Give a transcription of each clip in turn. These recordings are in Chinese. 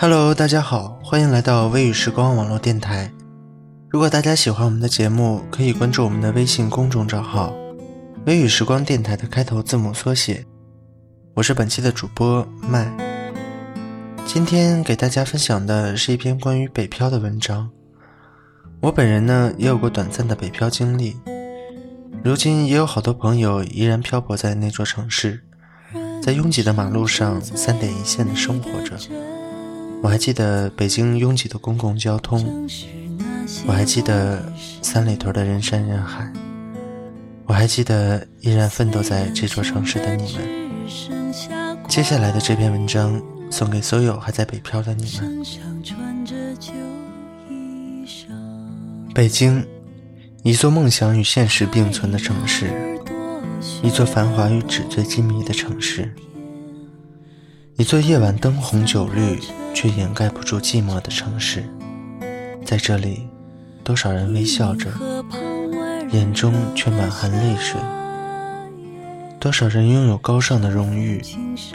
Hello，大家好，欢迎来到微雨时光网络电台。如果大家喜欢我们的节目，可以关注我们的微信公众账号“微雨时光电台”的开头字母缩写。我是本期的主播麦。今天给大家分享的是一篇关于北漂的文章。我本人呢，也有过短暂的北漂经历，如今也有好多朋友依然漂泊在那座城市，在拥挤的马路上三点一线的生活着。我还记得北京拥挤的公共交通，我还记得三里屯的人山人海，我还记得依然奋斗在这座城市的你们。接下来的这篇文章送给所有还在北漂的你们。北京，一座梦想与现实并存的城市，一座繁华与纸醉金迷的城市。一座夜晚灯红酒绿却掩盖不住寂寞的城市，在这里，多少人微笑着，眼中却满含泪水；多少人拥有高尚的荣誉，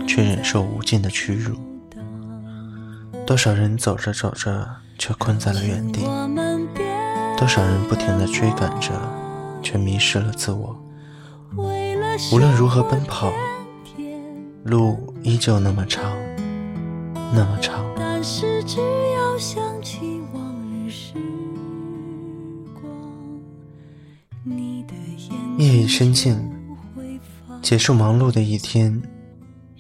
却忍受无尽的屈辱；多少人走着走着却困在了原地；多少人不停地追赶着，却迷失了自我。无论如何奔跑。路依旧那么长，那么长。夜已深静，结束忙碌的一天，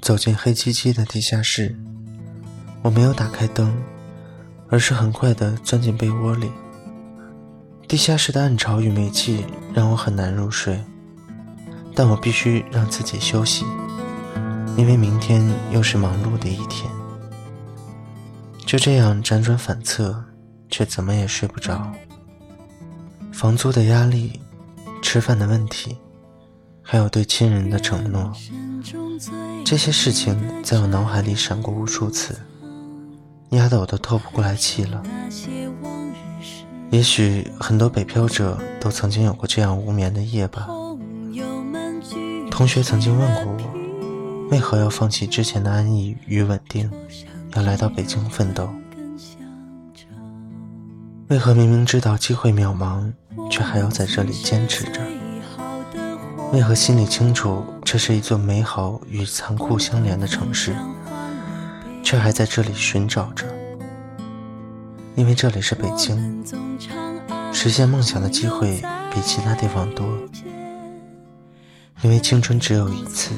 走进黑漆漆的地下室。我没有打开灯，而是很快的钻进被窝里。地下室的暗潮与煤气让我很难入睡，但我必须让自己休息。因为明天又是忙碌的一天，就这样辗转反侧，却怎么也睡不着。房租的压力，吃饭的问题，还有对亲人的承诺，这些事情在我脑海里闪过无数次，压得我都透不过来气了。也许很多北漂者都曾经有过这样无眠的夜吧。同学曾经问过我。为何要放弃之前的安逸与稳定，要来到北京奋斗？为何明明知道机会渺茫，却还要在这里坚持着？为何心里清楚这是一座美好与残酷相连的城市，却还在这里寻找着？因为这里是北京，实现梦想的机会比其他地方多。因为青春只有一次。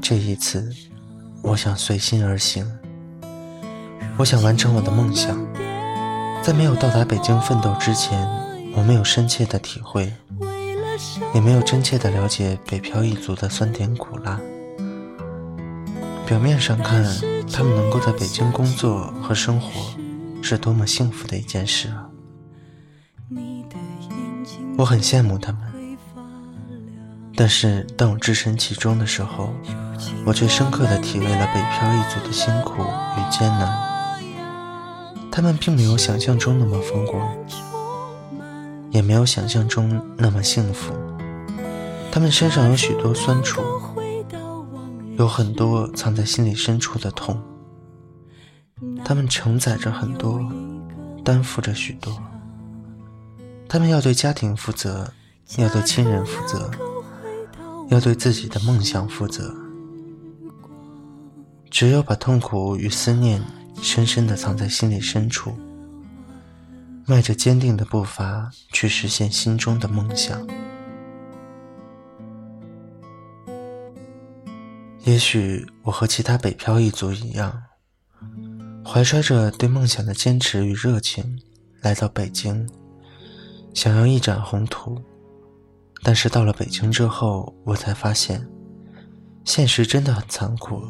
这一次，我想随心而行。我想完成我的梦想。在没有到达北京奋斗之前，我没有深切的体会，也没有真切的了解北漂一族的酸甜苦辣。表面上看，他们能够在北京工作和生活，是多么幸福的一件事啊！我很羡慕他们。但是，当我置身其中的时候，我却深刻的体味了北漂一族的辛苦与艰难。他们并没有想象中那么风光，也没有想象中那么幸福。他们身上有许多酸楚，有很多藏在心里深处的痛。他们承载着很多，担负着许多。他们要对家庭负责，要对亲人负责。要对自己的梦想负责。只有把痛苦与思念深深的藏在心里深处，迈着坚定的步伐去实现心中的梦想。也许我和其他北漂一族一样，怀揣着对梦想的坚持与热情，来到北京，想要一展宏图。但是到了北京之后，我才发现，现实真的很残酷。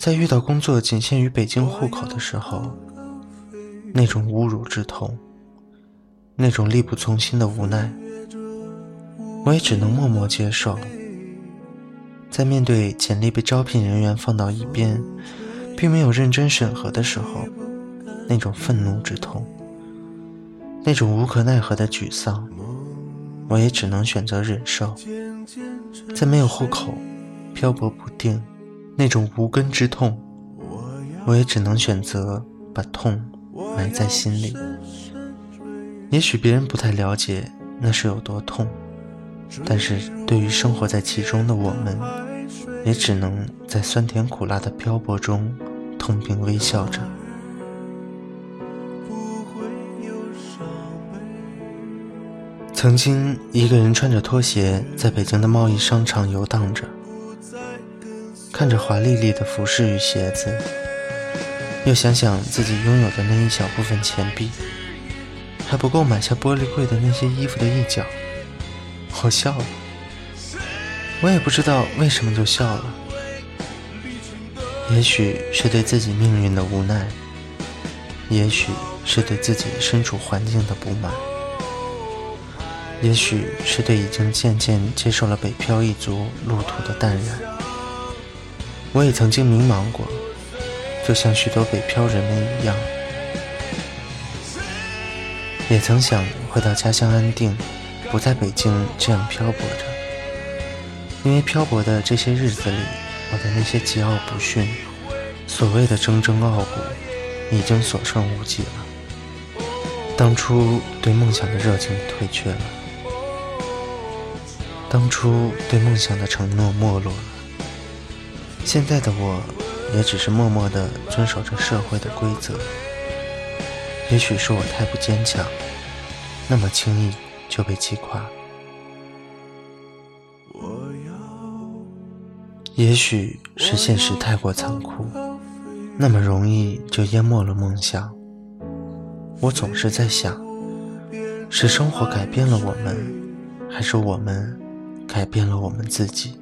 在遇到工作仅限于北京户口的时候，那种侮辱之痛，那种力不从心的无奈，我也只能默默接受。在面对简历被招聘人员放到一边，并没有认真审核的时候，那种愤怒之痛，那种无可奈何的沮丧。我也只能选择忍受，在没有户口、漂泊不定那种无根之痛，我也只能选择把痛埋在心里。也许别人不太了解那是有多痛，但是对于生活在其中的我们，也只能在酸甜苦辣的漂泊中痛并微笑着。曾经一个人穿着拖鞋在北京的贸易商场游荡着，看着华丽丽的服饰与鞋子，又想想自己拥有的那一小部分钱币，还不够买下玻璃柜的那些衣服的一角，我笑了。我也不知道为什么就笑了，也许是对自己命运的无奈，也许是对自己身处环境的不满。也许是对已经渐渐接受了北漂一族路途的淡然，我也曾经迷茫过，就像许多北漂人们一样，也曾想回到家乡安定，不在北京这样漂泊着。因为漂泊的这些日子里，我的那些桀骜不驯，所谓的铮铮傲骨，已经所剩无几了。当初对梦想的热情退却了。当初对梦想的承诺没落了，现在的我，也只是默默地遵守着社会的规则。也许是我太不坚强，那么轻易就被击垮；也许是现实太过残酷，那么容易就淹没了梦想。我总是在想，是生活改变了我们，还是我们？改变了我们自己。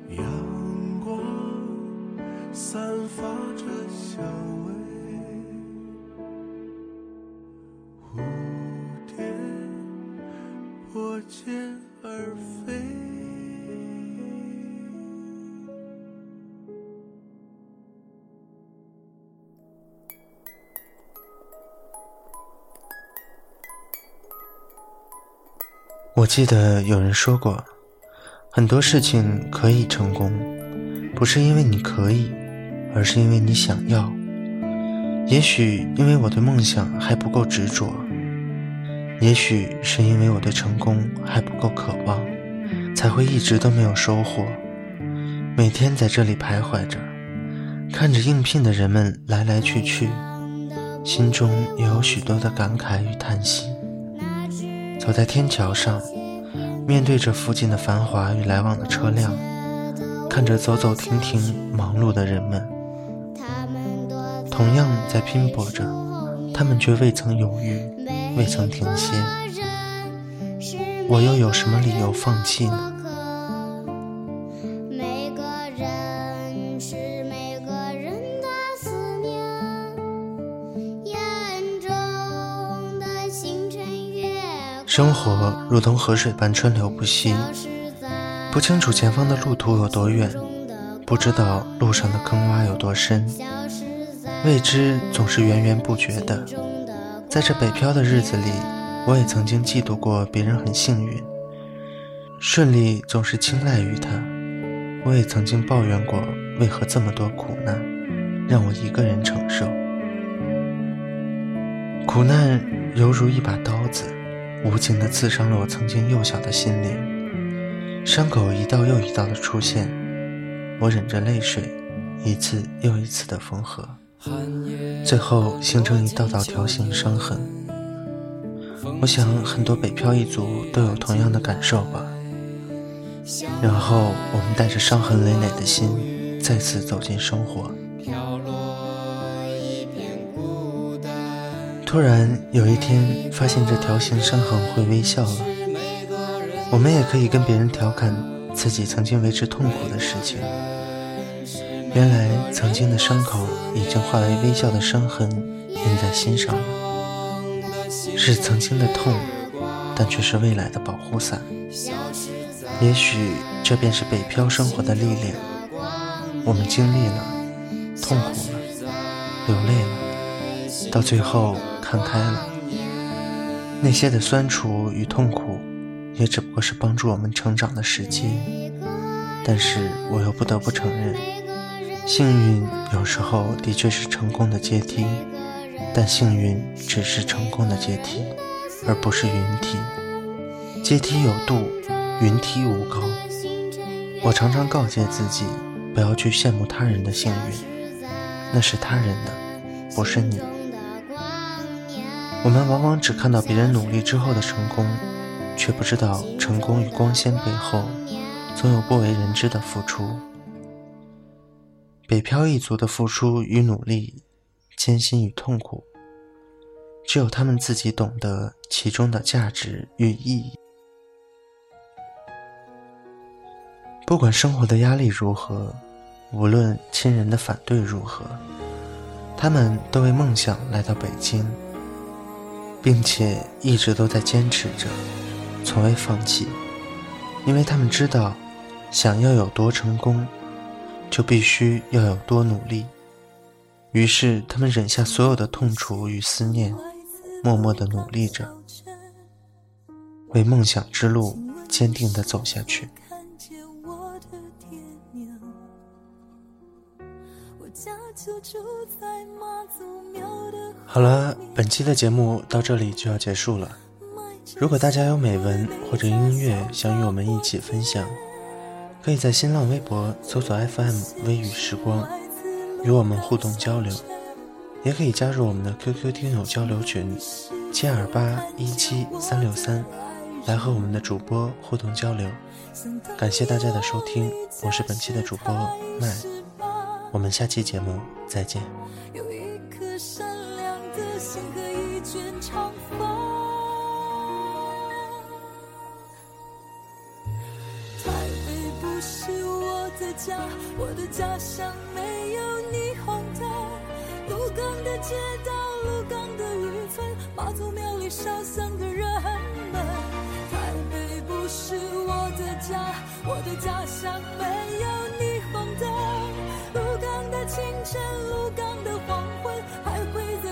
我记得有人说过。很多事情可以成功，不是因为你可以，而是因为你想要。也许因为我对梦想还不够执着，也许是因为我对成功还不够渴望，才会一直都没有收获。每天在这里徘徊着，看着应聘的人们来来去去，心中也有许多的感慨与叹息。走在天桥上。面对着附近的繁华与来往的车辆，看着走走停停忙碌的人们，同样在拼搏着，他们却未曾犹豫，未曾停歇。我又有什么理由放弃呢？生活如同河水般川流不息，不清楚前方的路途有多远，不知道路上的坑洼有多深，未知总是源源不绝的。在这北漂的日子里，我也曾经嫉妒过别人很幸运，顺利总是青睐于他；我也曾经抱怨过为何这么多苦难让我一个人承受，苦难犹如一把刀子。无情地刺伤了我曾经幼小的心灵，伤口一道又一道的出现，我忍着泪水，一次又一次的缝合，最后形成一道道条形伤痕。我想很多北漂一族都有同样的感受吧。然后我们带着伤痕累累的心，再次走进生活。突然有一天，发现这条形伤痕会微笑了。我们也可以跟别人调侃自己曾经为之痛苦的事情。原来曾经的伤口已经化为微笑的伤痕，印在心上了。是曾经的痛，但却是未来的保护伞。也许这便是北漂生活的历练。我们经历了，痛苦了，流泪了，到最后看开了。那些的酸楚与痛苦，也只不过是帮助我们成长的时机。但是我又不得不承认，幸运有时候的确是成功的阶梯，但幸运只是成功的阶梯，而不是云梯。阶梯有度，云梯无高。我常常告诫自己，不要去羡慕他人的幸运，那是他人的，不是你。我们往往只看到别人努力之后的成功，却不知道成功与光鲜背后，总有不为人知的付出。北漂一族的付出与努力，艰辛与痛苦，只有他们自己懂得其中的价值与意义。不管生活的压力如何，无论亲人的反对如何，他们都为梦想来到北京。并且一直都在坚持着，从未放弃，因为他们知道，想要有多成功，就必须要有多努力。于是，他们忍下所有的痛楚与思念，默默的努力着，为梦想之路坚定的走下去。我家就住在妈祖庙好了，本期的节目到这里就要结束了。如果大家有美文或者音乐想与我们一起分享，可以在新浪微博搜索 FM 微雨时光，与我们互动交流；也可以加入我们的 QQ 听友交流群七二八一七三六三，来和我们的主播互动交流。感谢大家的收听，我是本期的主播麦。我们下期节目再见。家，我的家乡没有霓虹灯。鹿港的街道，鹿港的渔村，妈祖庙里烧香的人们。台北不是我的家，我的家乡没有霓虹灯。鹿港的清晨，鹿港的黄昏，徘徊在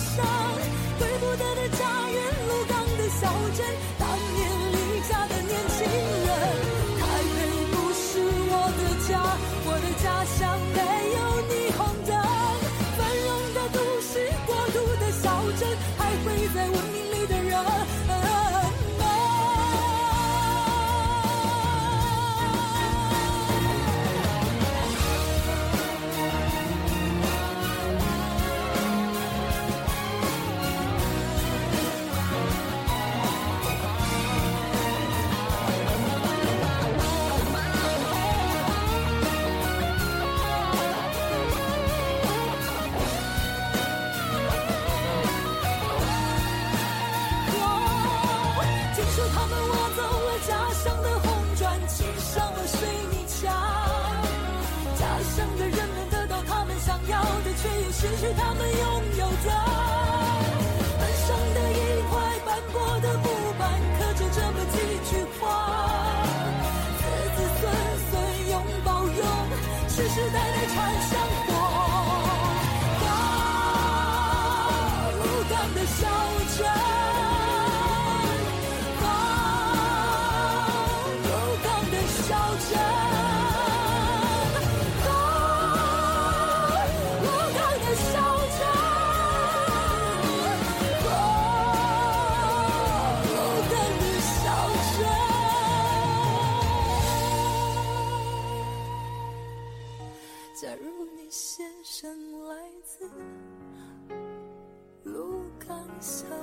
上归不得的家人鹿港的小镇失去他们拥 so